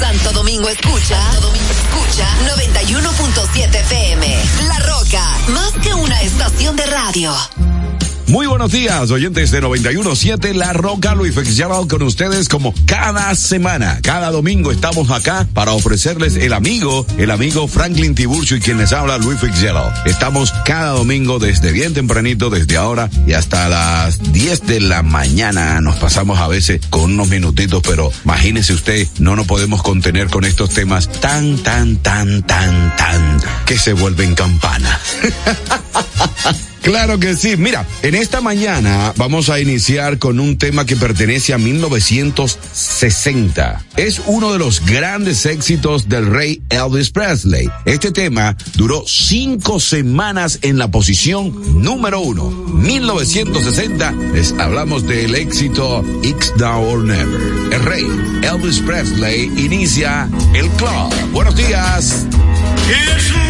Santo Domingo escucha, Santo Domingo escucha 91.7 FM. La Roca, más que una estación de radio. Muy buenos días, oyentes de 917 La Roca, Luis Fitzgerald con ustedes como cada semana. Cada domingo estamos acá para ofrecerles el amigo, el amigo Franklin Tiburcio y quien les habla Luis Fitzgerald. Estamos cada domingo desde bien tempranito, desde ahora y hasta las 10 de la mañana. Nos pasamos a veces con unos minutitos, pero imagínese usted, no nos podemos contener con estos temas tan, tan, tan, tan, tan, que se vuelven campana. Claro que sí. Mira, en esta mañana vamos a iniciar con un tema que pertenece a 1960. Es uno de los grandes éxitos del rey Elvis Presley. Este tema duró cinco semanas en la posición número uno. 1960 les hablamos del éxito X Now or Never. El rey Elvis Presley inicia el club. Buenos días. It's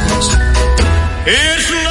It's not.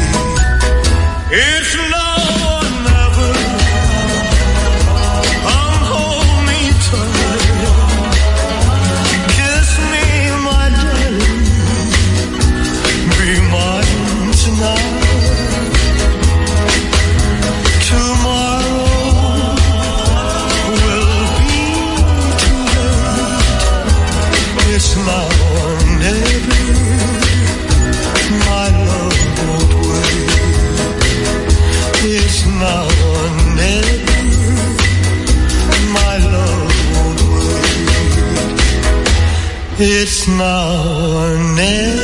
It's It's now or never.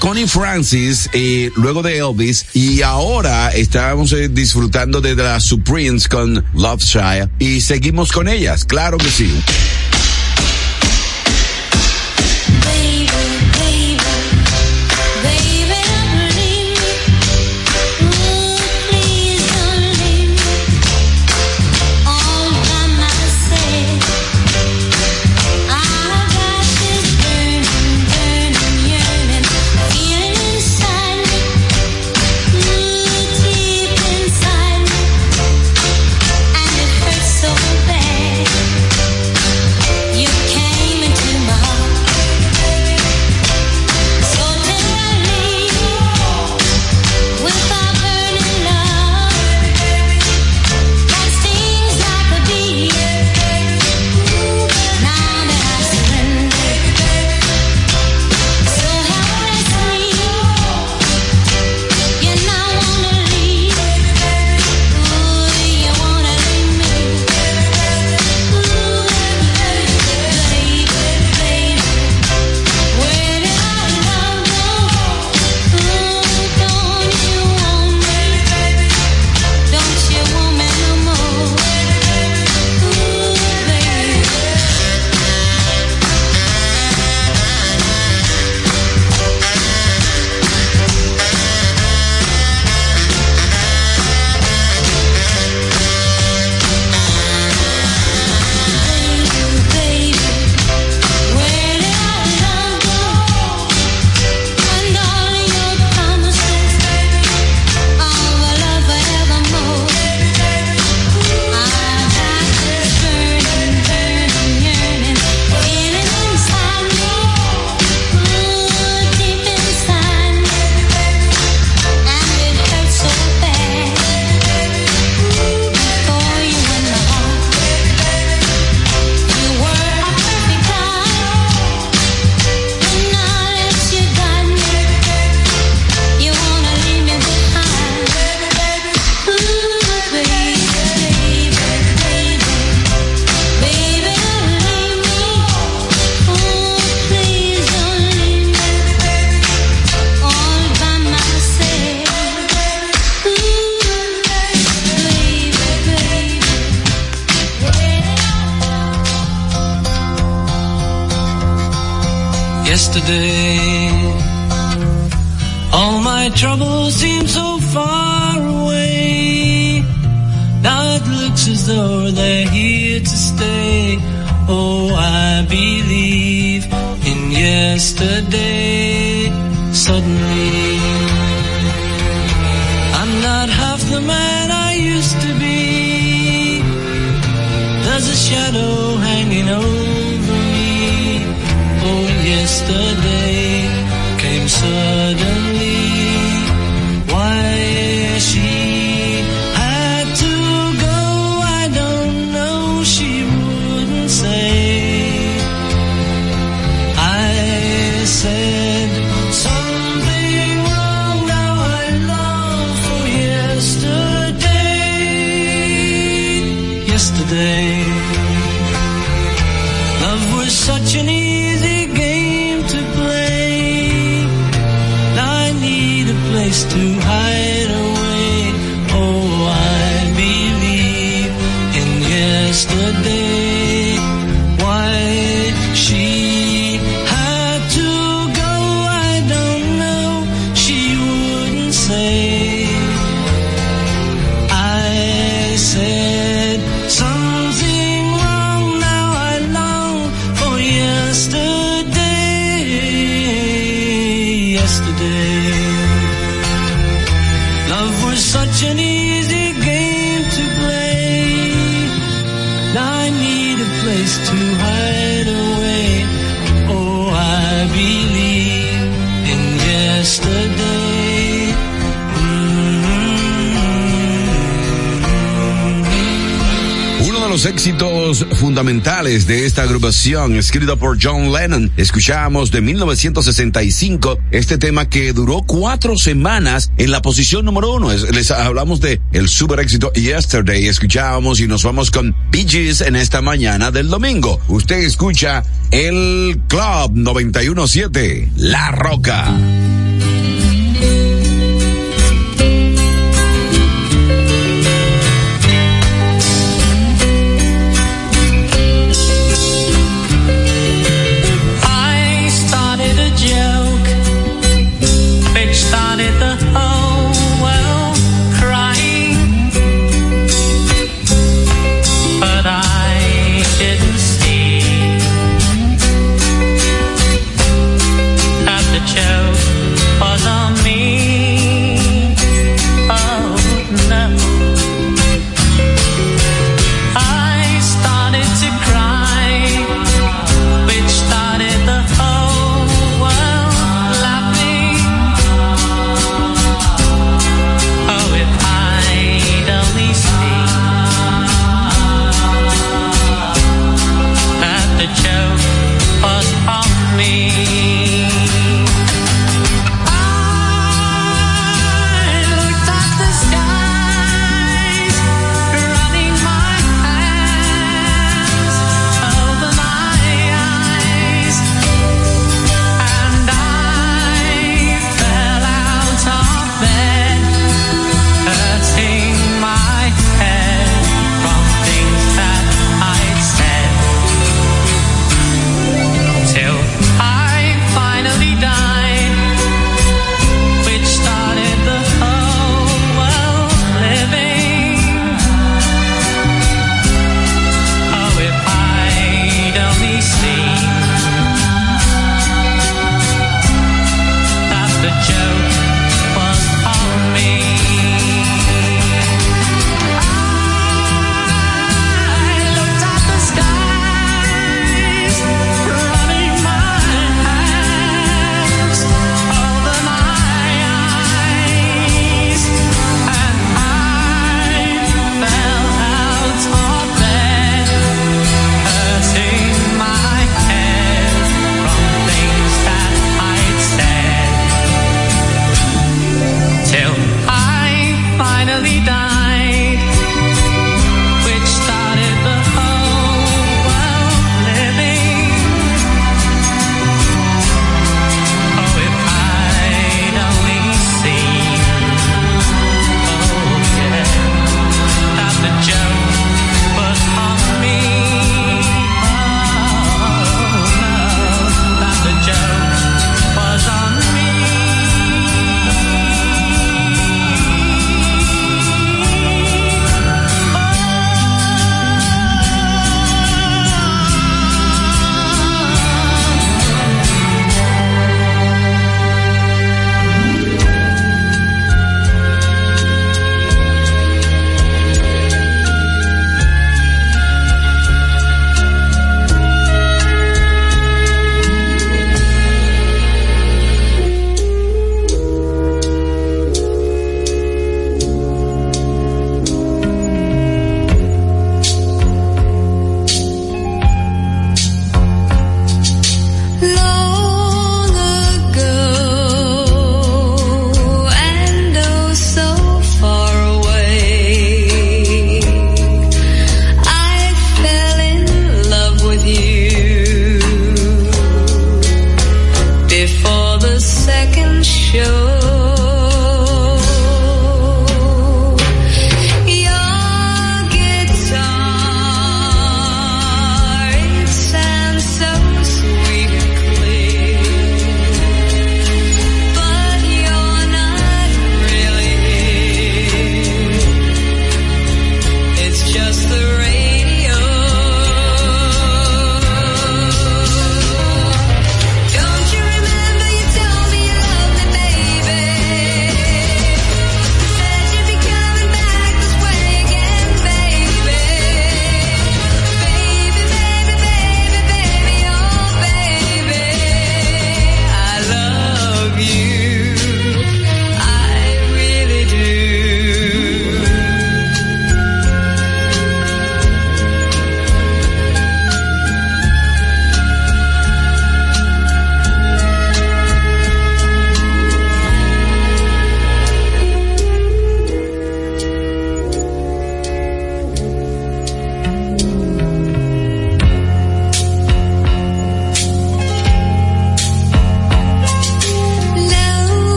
Connie Francis eh, luego de Elvis y ahora estábamos eh, disfrutando de las Supremes con Love Child y seguimos con ellas, claro que sí. Los éxitos fundamentales de esta agrupación, escrito por John Lennon. Escuchamos de 1965 este tema que duró cuatro semanas en la posición número uno. Les hablamos de el super éxito Yesterday. Escuchábamos y nos vamos con Bee Gees en esta mañana del domingo. Usted escucha el Club 917, La Roca.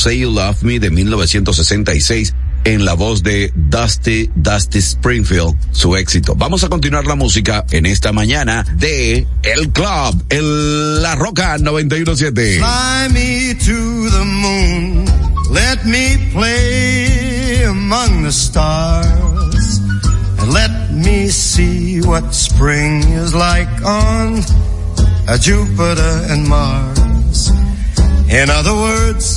Say You Love Me de 1966 en la voz de Dusty Dusty Springfield, su éxito. Vamos a continuar la música en esta mañana de El Club, el La Roca 917. Fly me to the moon, let me play among the stars, let me see what spring is like on Jupiter and Mars. In other words,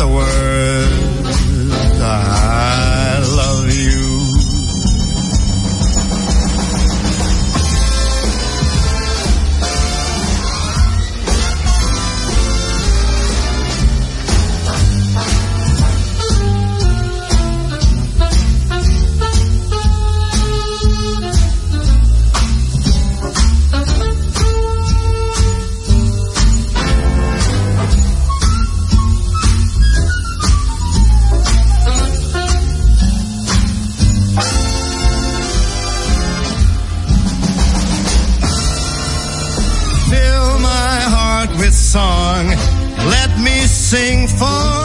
other words, sing for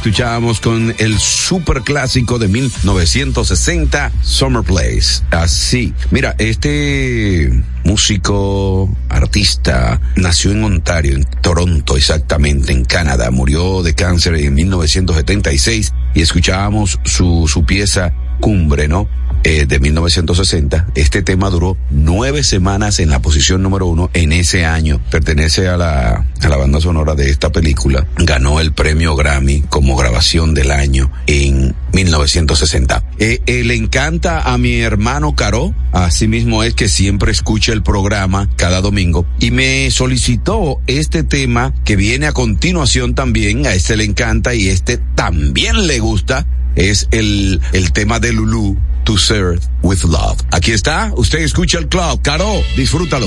escuchábamos con el super clásico de 1960 Summer Place. Así, mira, este músico, artista, nació en Ontario, en Toronto exactamente, en Canadá, murió de cáncer en 1976 y escuchábamos su, su pieza Cumbre, ¿no? Eh, de 1960. Este tema duró nueve semanas en la posición número uno en ese año. Pertenece a la, a la banda sonora de esta película. Ganó el premio Grammy como grabación del año en 1960. Eh, eh, le encanta a mi hermano Caro, asimismo es que siempre escucha el programa cada domingo y me solicitó este tema que viene a continuación también, a este le encanta y este también le gusta, es el, el tema de Lulu, To Serve With Love. Aquí está, usted escucha el club, Caro, disfrútalo.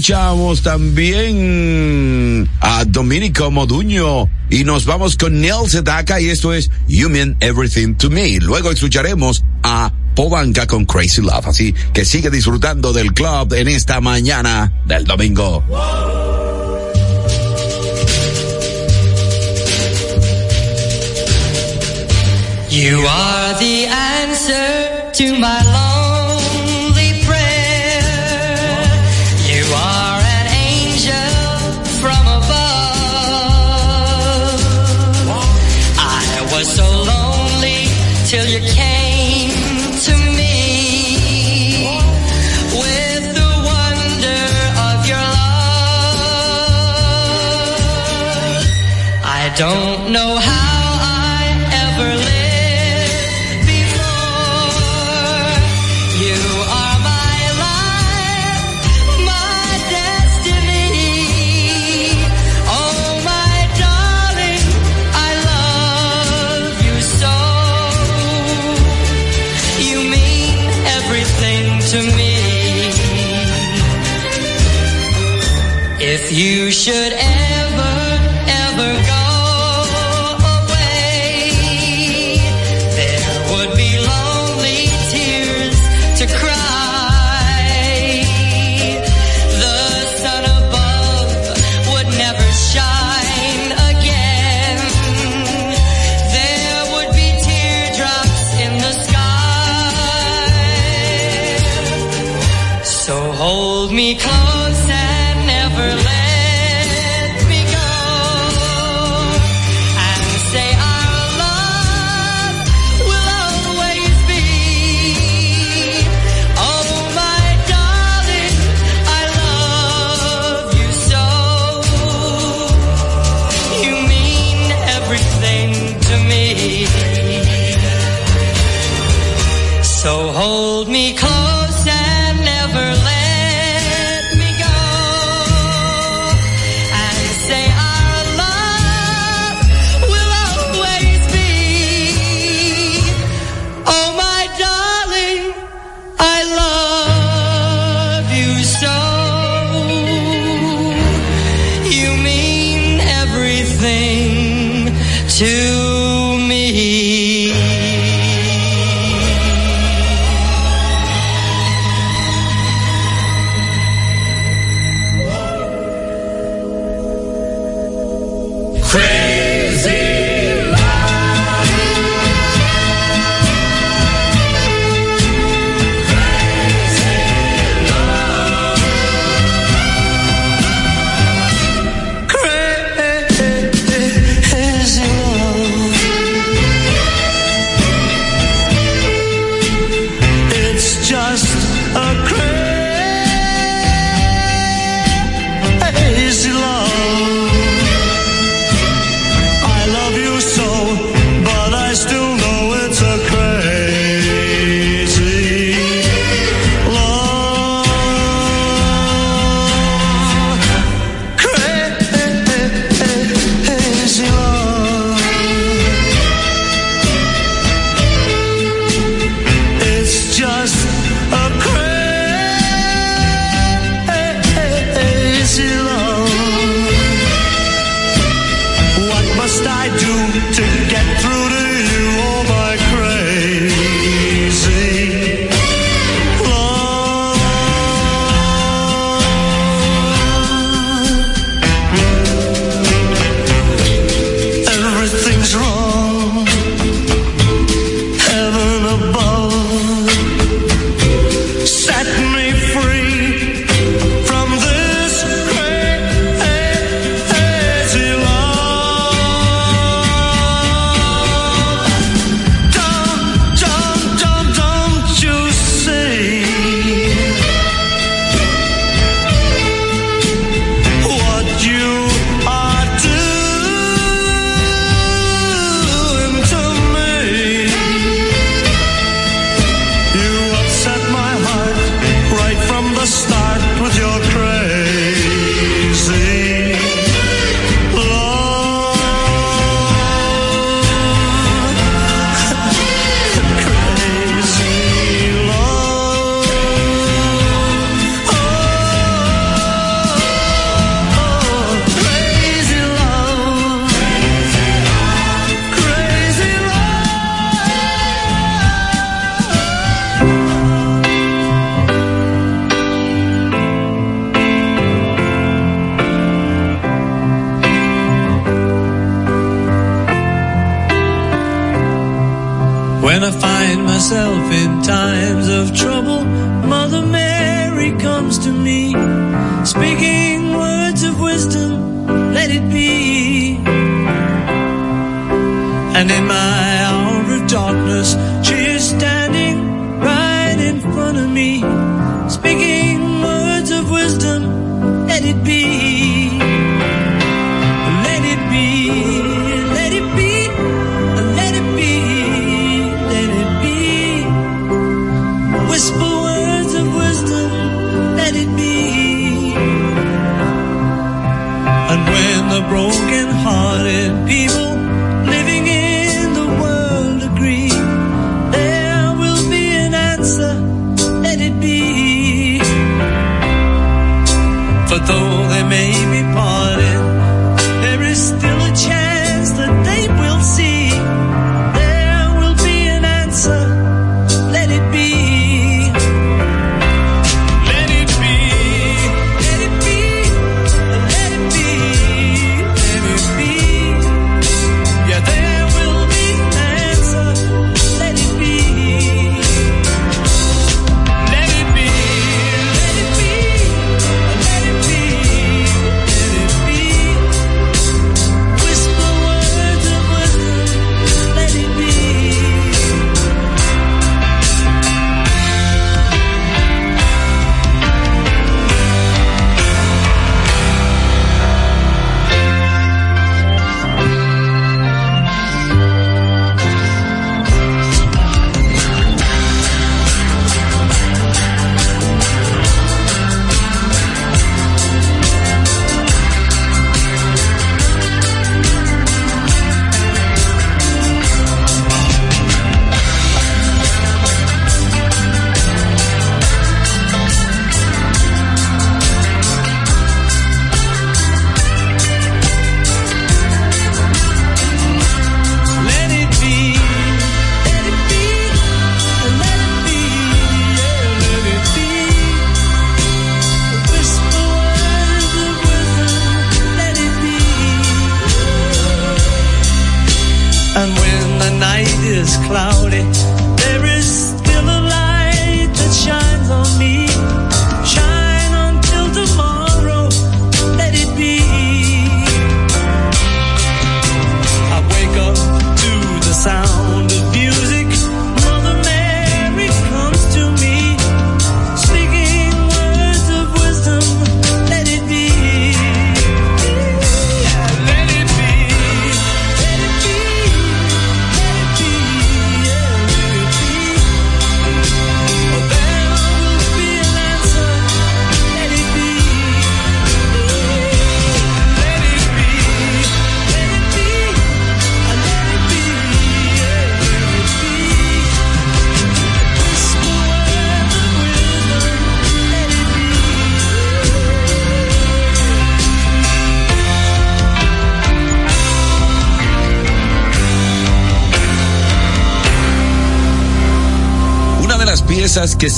Escuchamos también a Dominico Moduño y nos vamos con Neil Sedaka y esto es You Mean Everything to Me. Luego escucharemos a Pobanca con Crazy Love. Así que sigue disfrutando del club en esta mañana del domingo. You are the answer to my lonely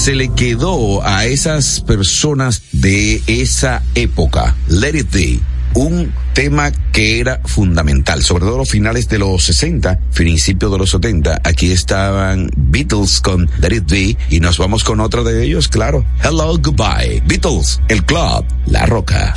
se le quedó a esas personas de esa época, Let It Be, un tema que era fundamental, sobre todo los finales de los 60, principios de los 70. Aquí estaban Beatles con Let It Be y nos vamos con otro de ellos, claro. Hello, goodbye. Beatles, el club, La Roca.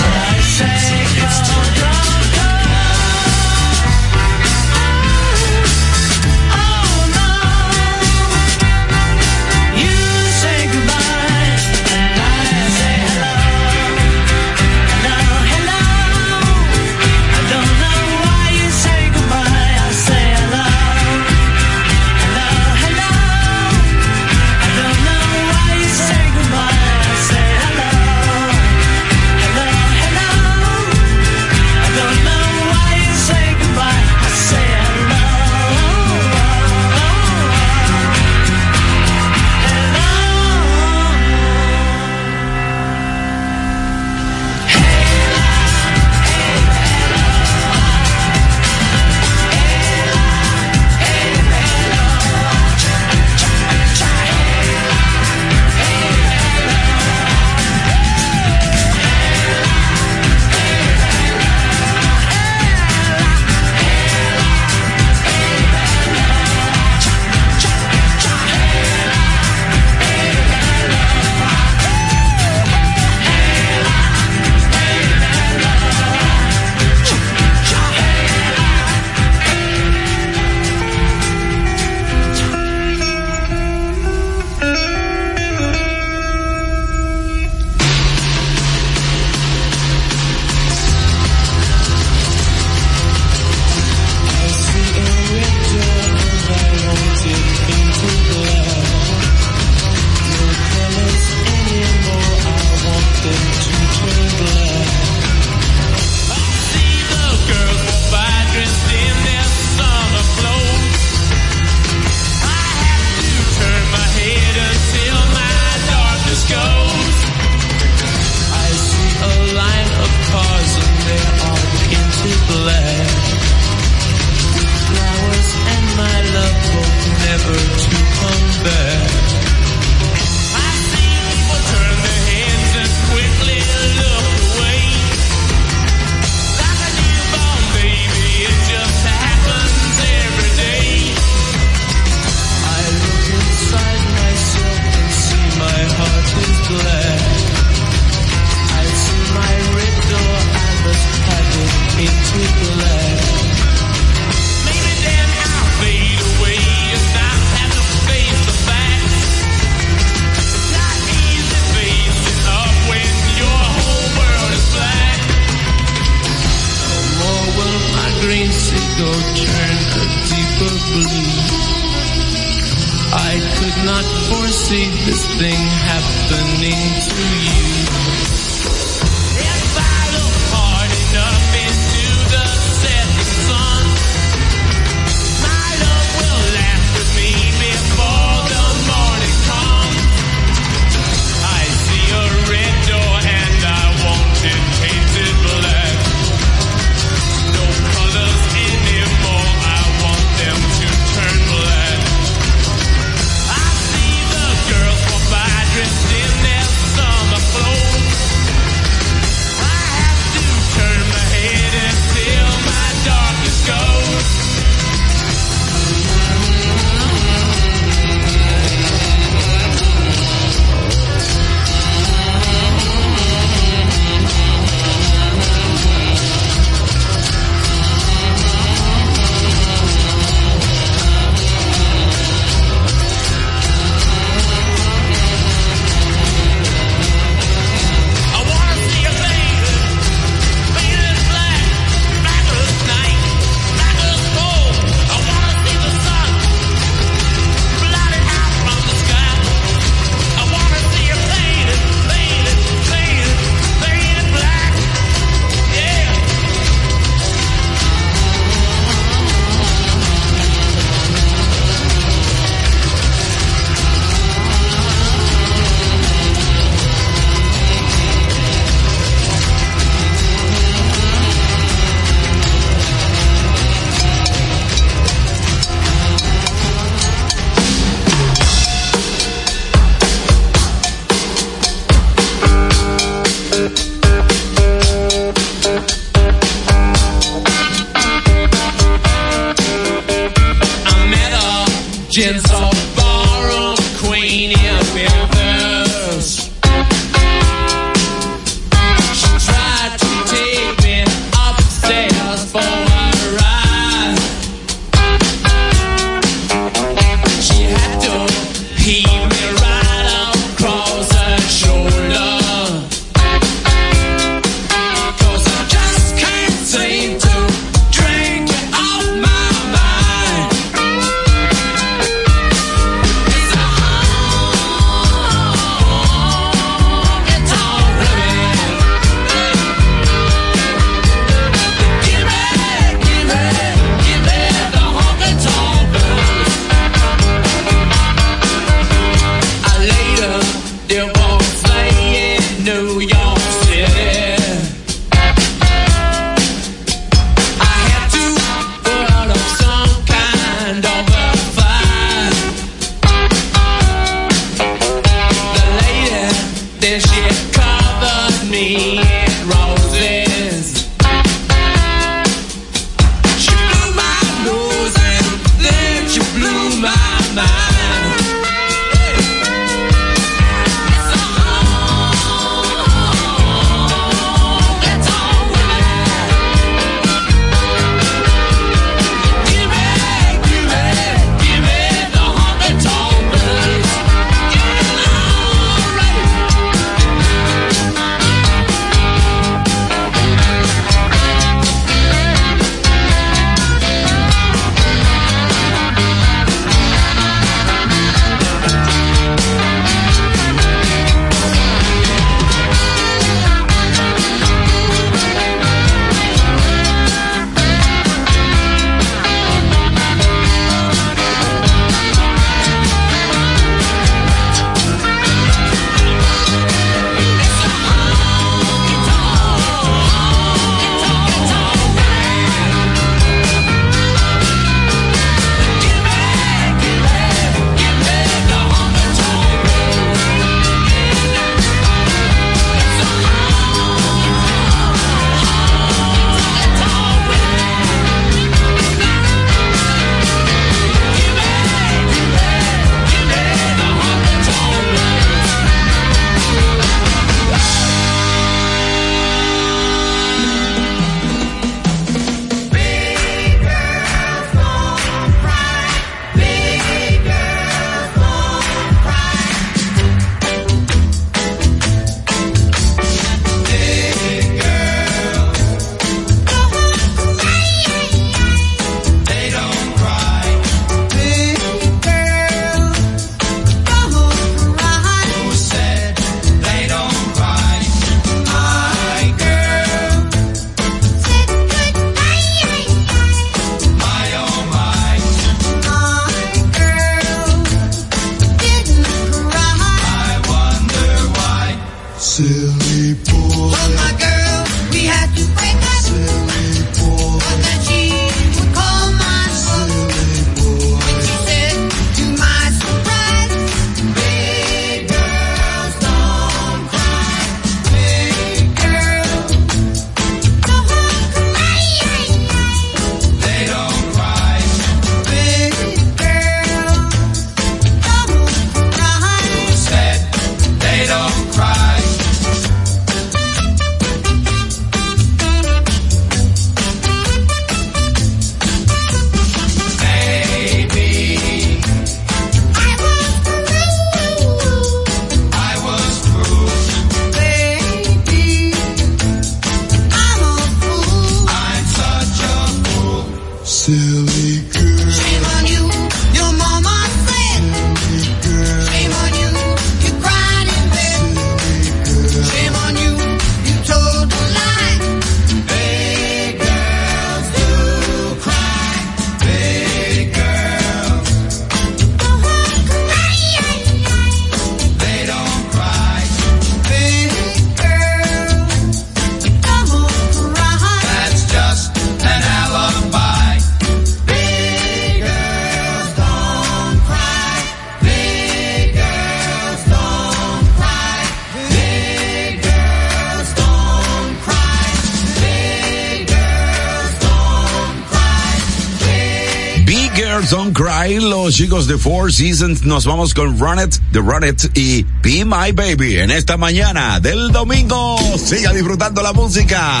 chicos de Four Seasons. Nos vamos con Run It, The Run It y Be My Baby en esta mañana del domingo. Siga disfrutando la música.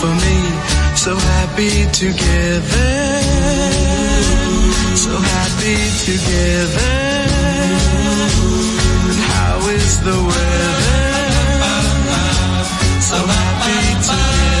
for me. So happy together. So happy together. And how is the weather? So happy together.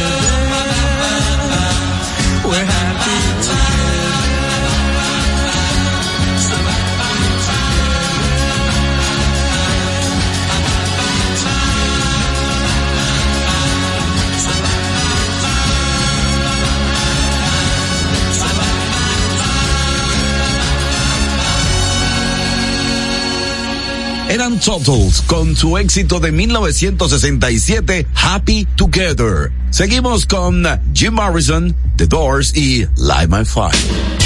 eran Turtles con su éxito de 1967, Happy Together. Seguimos con Jim Morrison, The Doors y Live My Fire.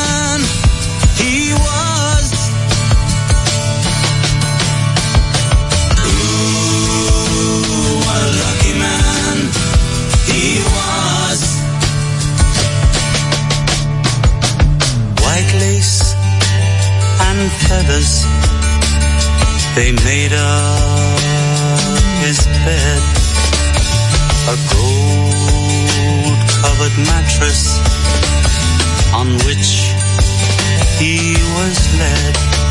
feathers, they made up his bed. A gold covered mattress on which he was led.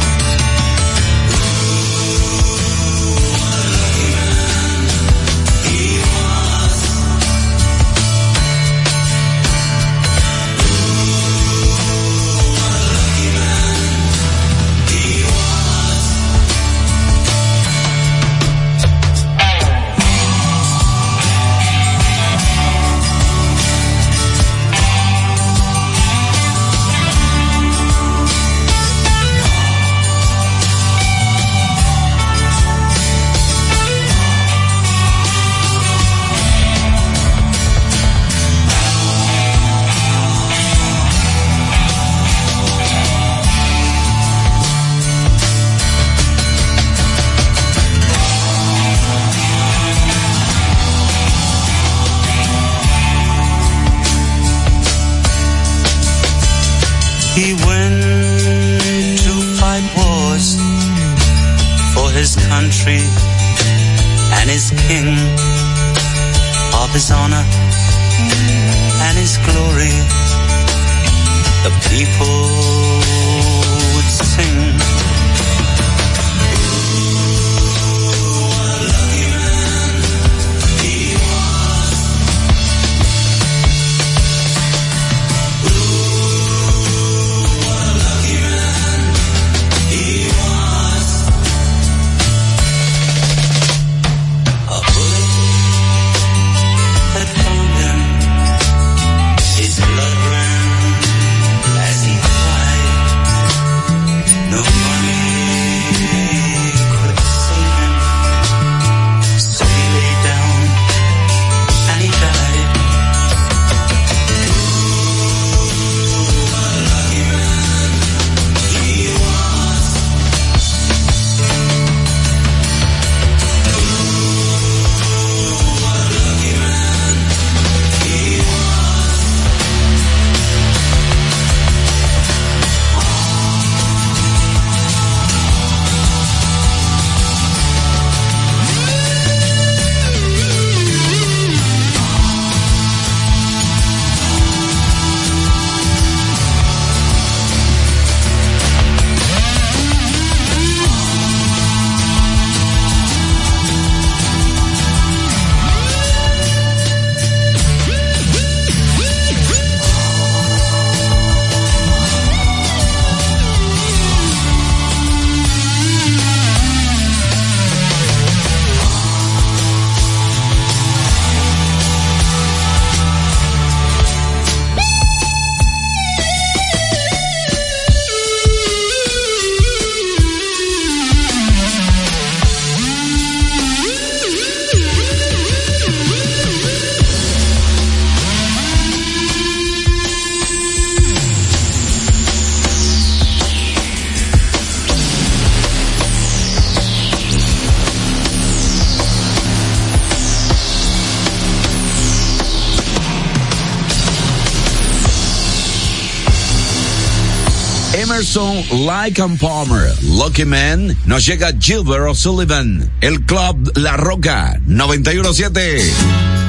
Like and Palmer, Lucky Man, nos llega Gilbert O'Sullivan, el club La Roca, 917.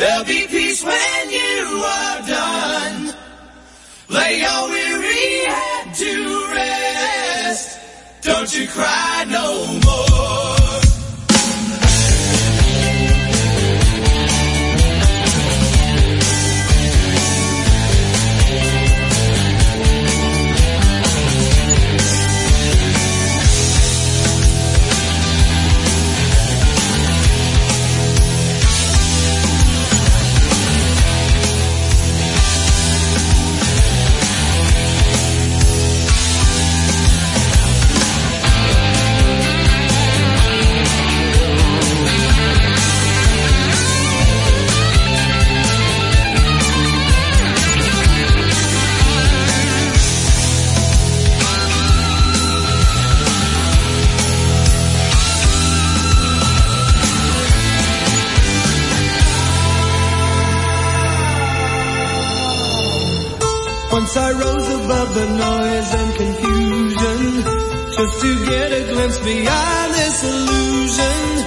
There'll be peace when you are done. Lay your weary head to rest. Don't you cry no more. Once I rose above the noise and confusion, just to get a glimpse beyond this illusion.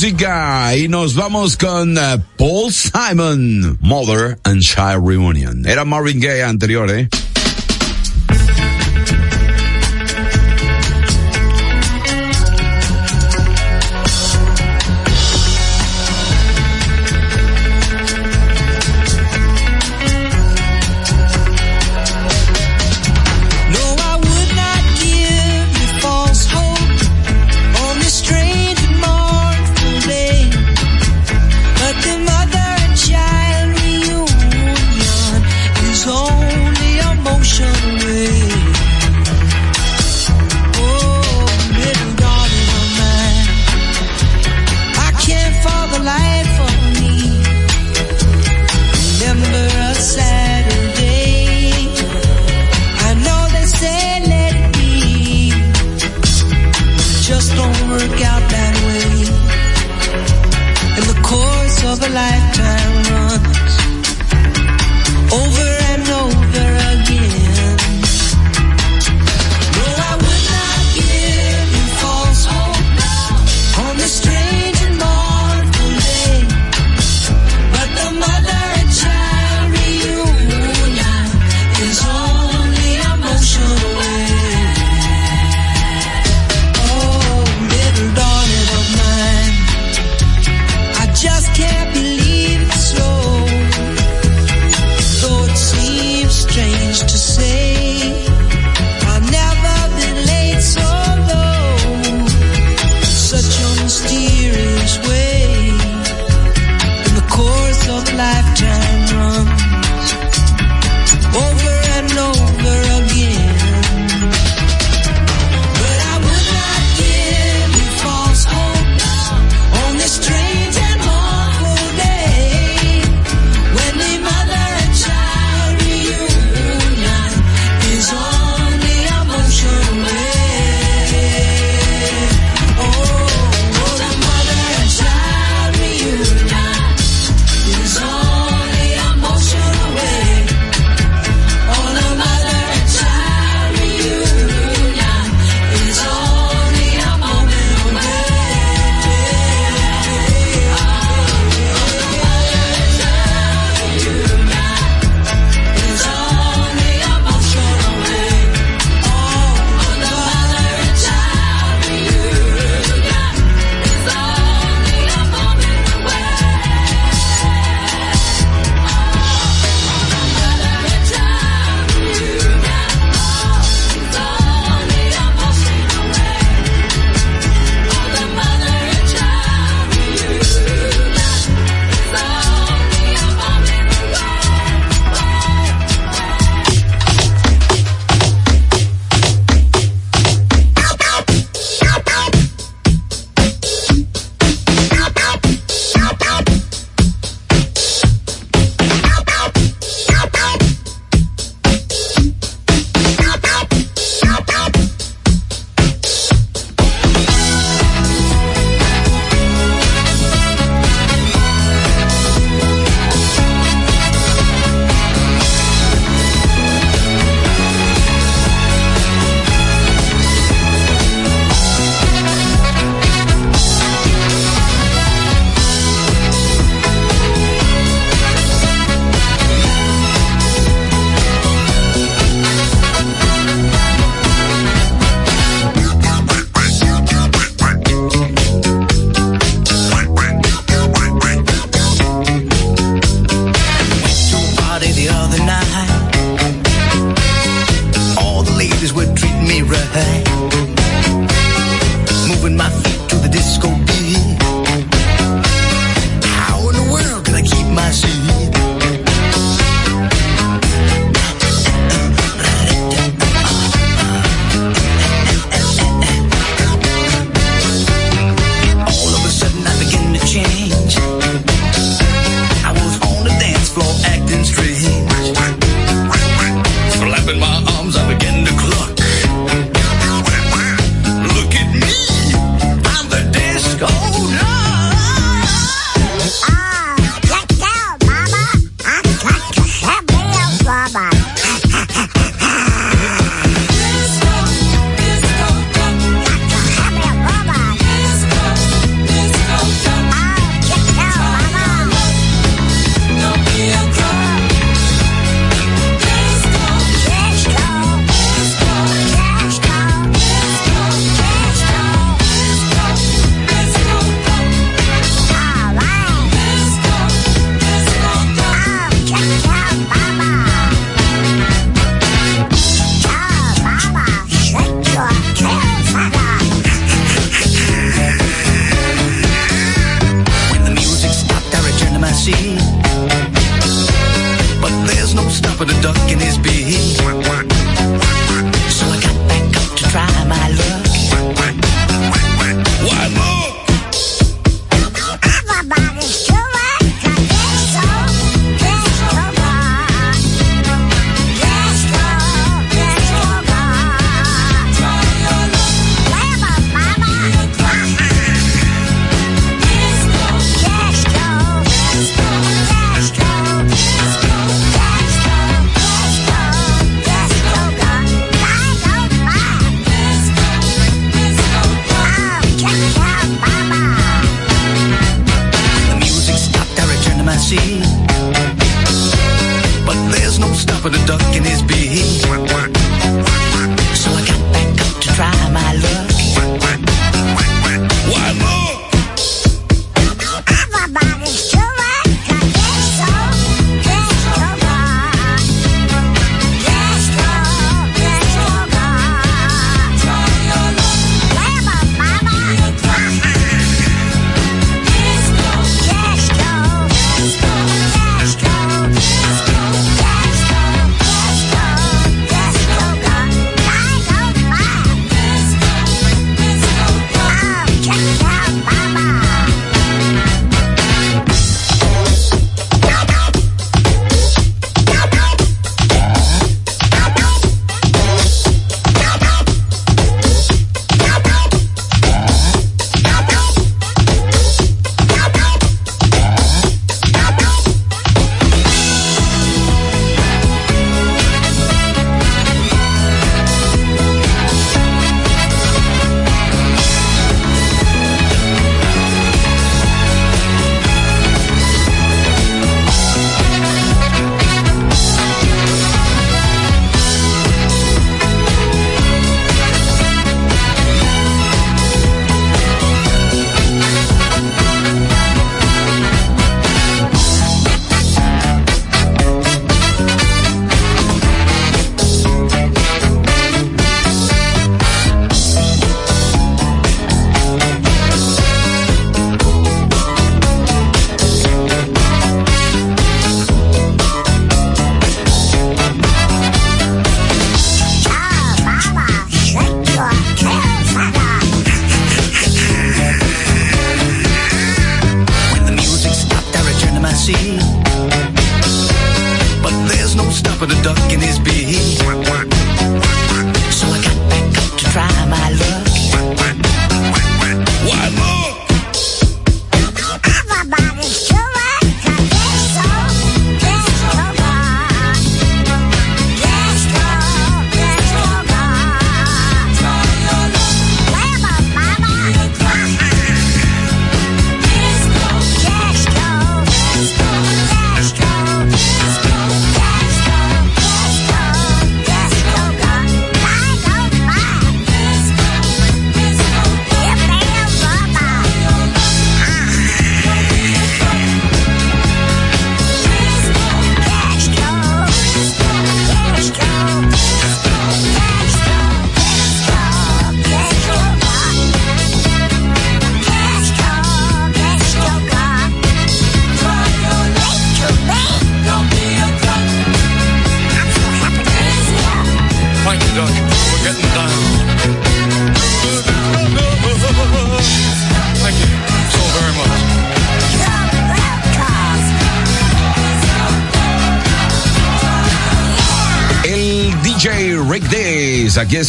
música y nos vamos con eh, Paul Simon, Mother and Child Reunion. Era Marvin Gaye anterior, ¿eh?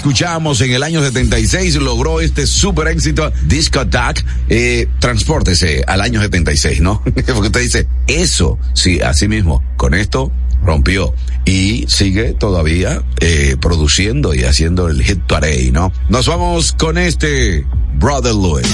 Escuchamos en el año 76, logró este super éxito Disco Attack. Eh, transpórtese al año 76, ¿no? Porque usted dice, eso, sí, así mismo, con esto rompió y sigue todavía eh, produciendo y haciendo el hit parade, ¿no? Nos vamos con este Brother Louis.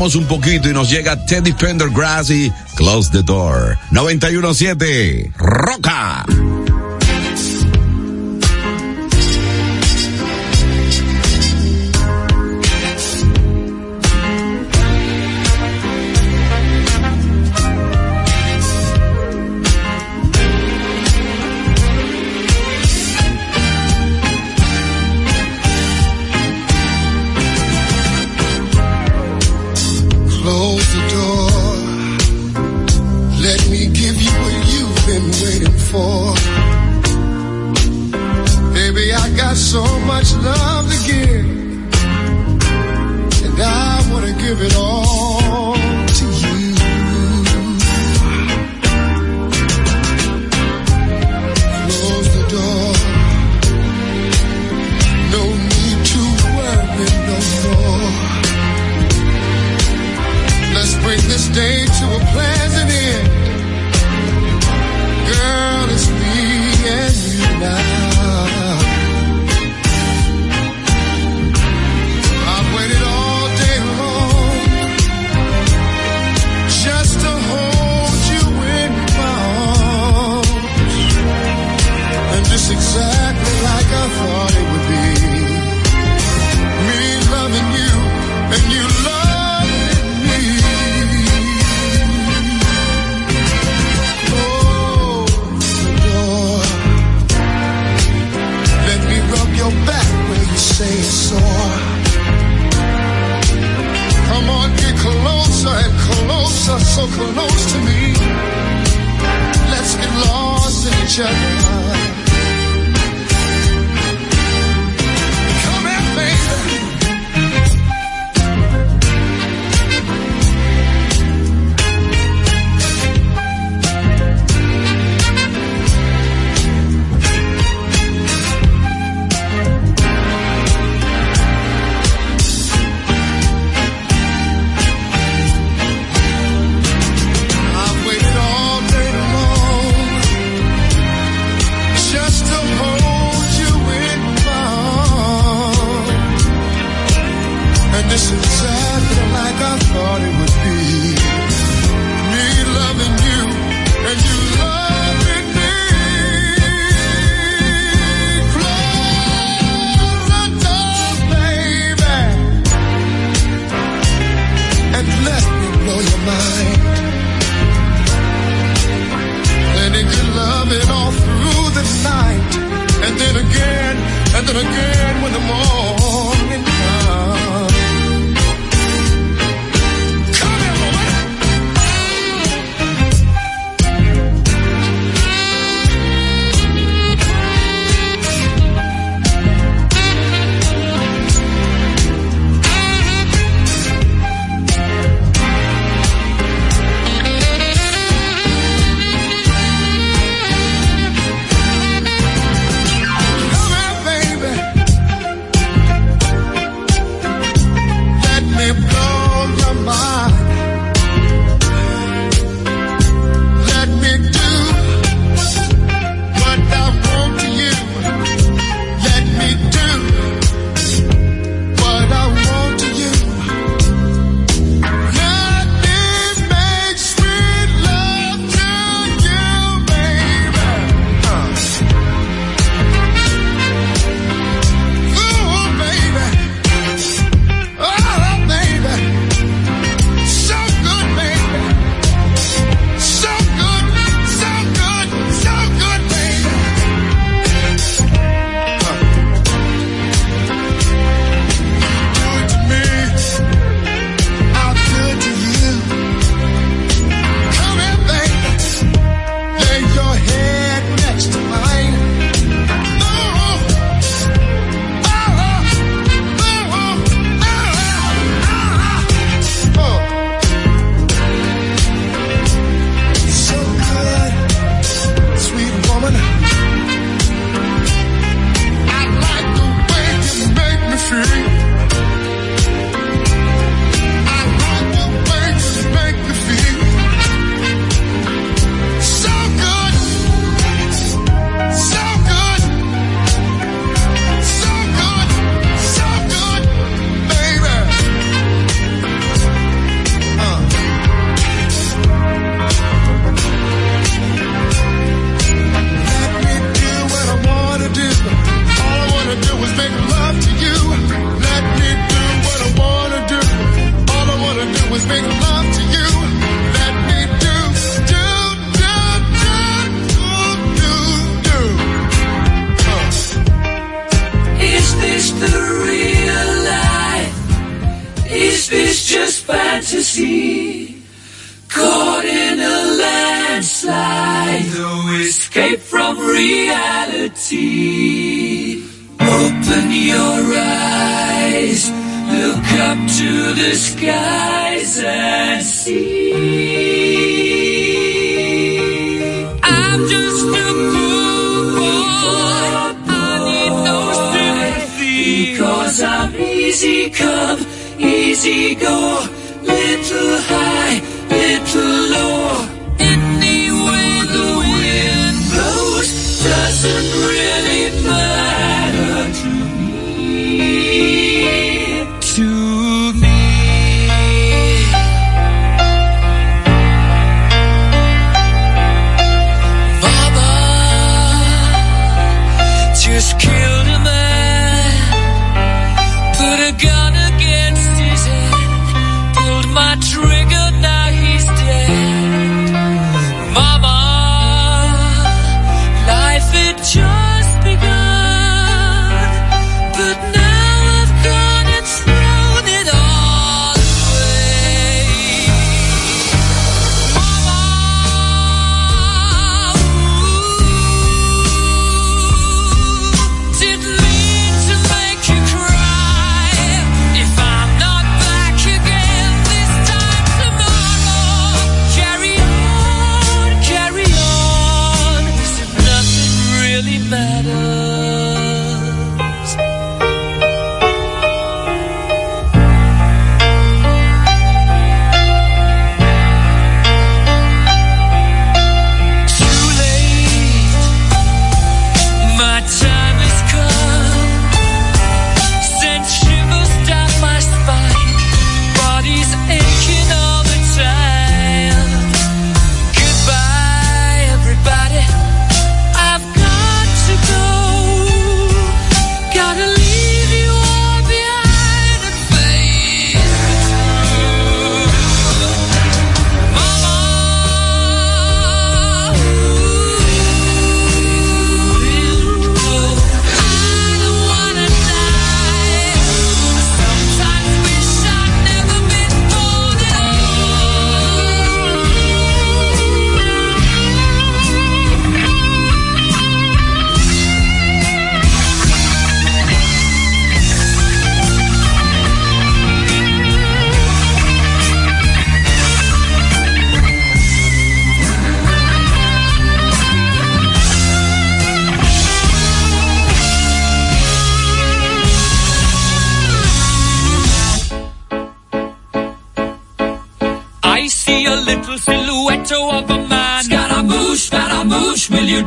Un poquito y nos llega Teddy Pendergrass y Close the Door. 917 Roca.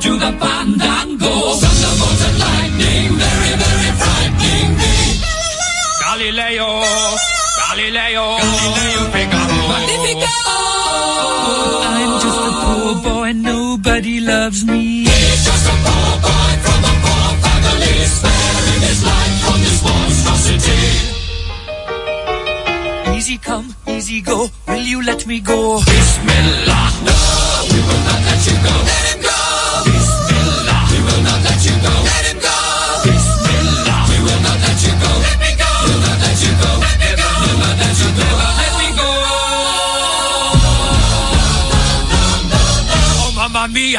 you the fandango. Thunderbolt and lightning, very, very frightening me. Galileo, Galileo, Galileo Figaro. Magnifico. I'm just a poor boy, nobody loves me. He's just a poor boy from a poor family, sparing his life from this monstrosity. Easy come, easy go, will you let me go? He's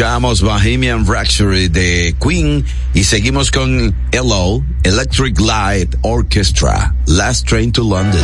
escuchamos Bohemian Rhapsody de Queen y seguimos con Hello, Electric Light Orchestra, Last Train to London.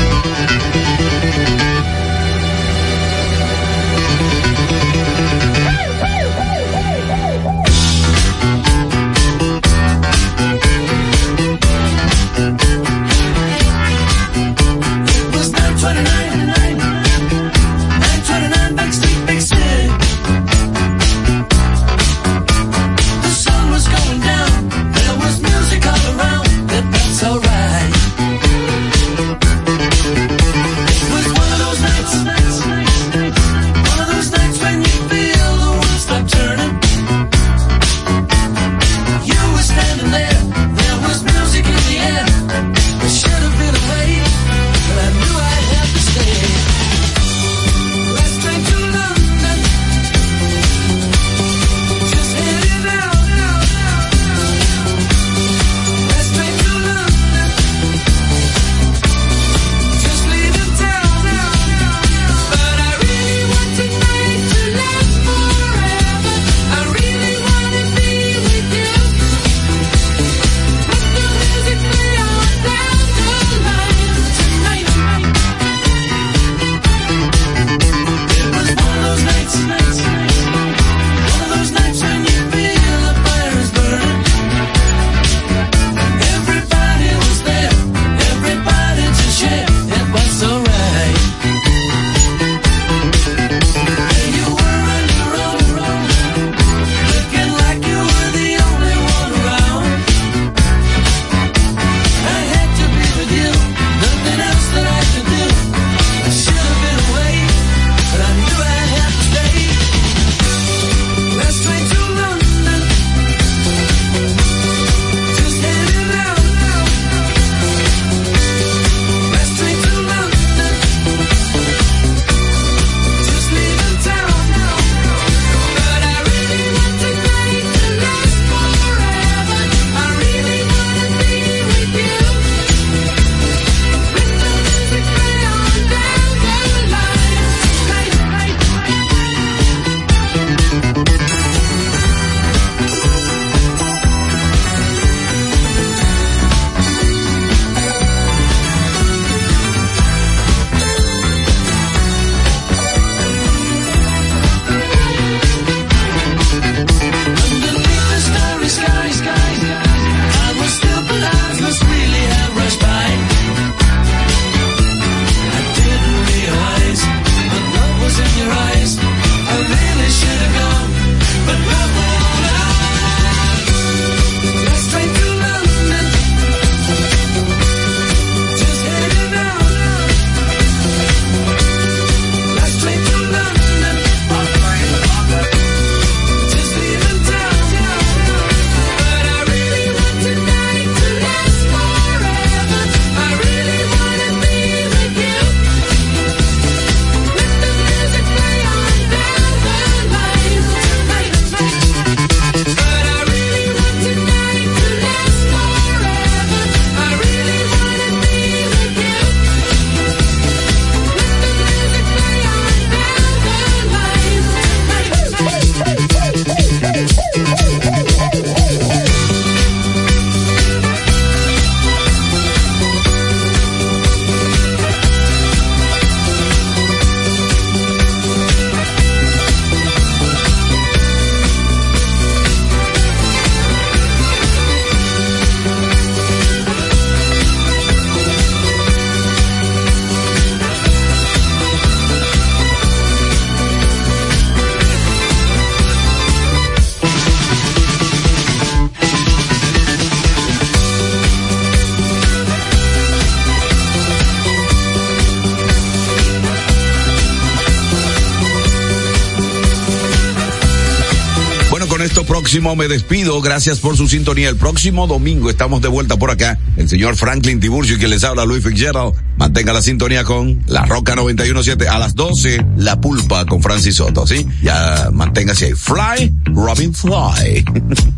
me despido. Gracias por su sintonía. El próximo domingo estamos de vuelta por acá. El señor Franklin Tiburcio y quien les habla Luis Fitzgerald. Mantenga la sintonía con La Roca 917 a las 12. La Pulpa con Francis Soto, ¿sí? Ya manténgase ahí. Fly, Robin Fly.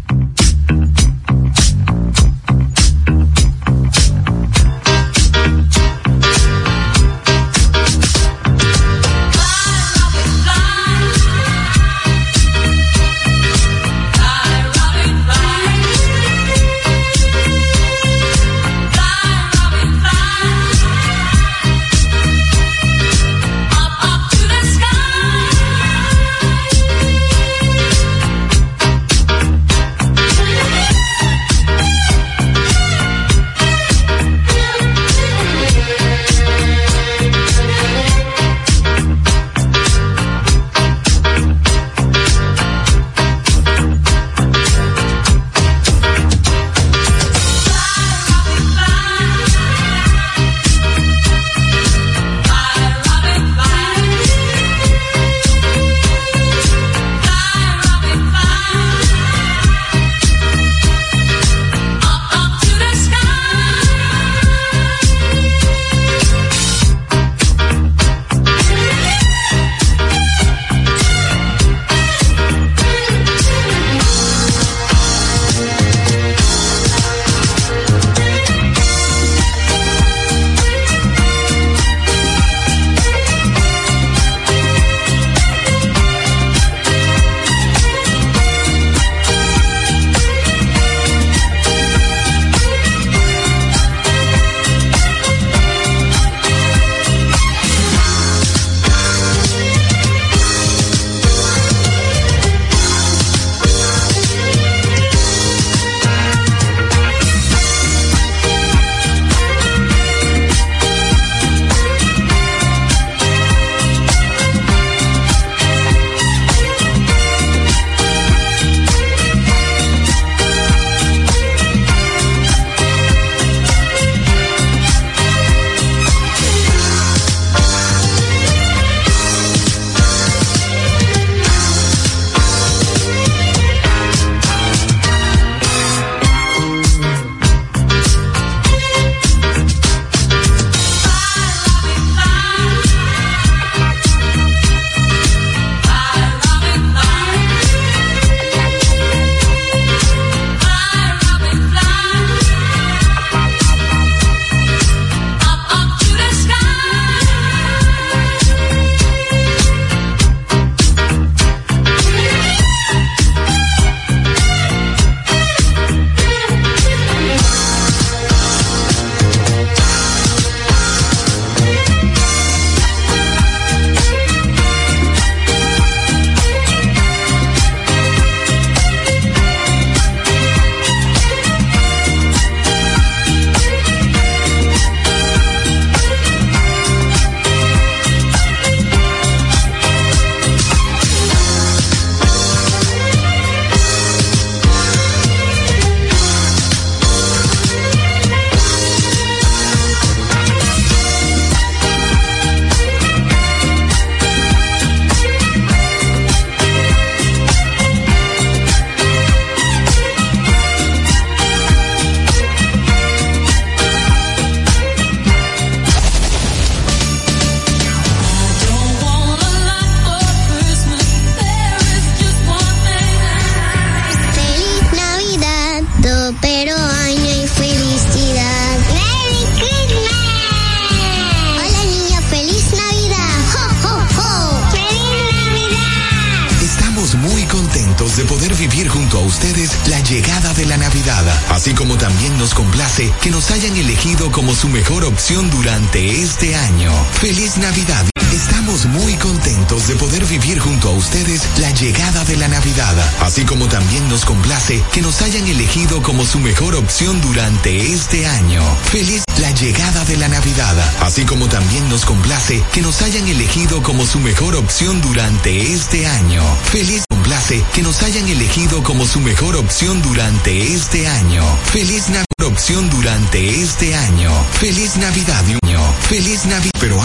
este año. Feliz la llegada de la Navidad, así como también nos complace que nos hayan elegido como su mejor opción durante este año. Feliz complace que nos hayan elegido como su mejor opción durante este año. Feliz Navidad opción durante este año. Feliz Navidad, niño. Feliz Navidad. Pero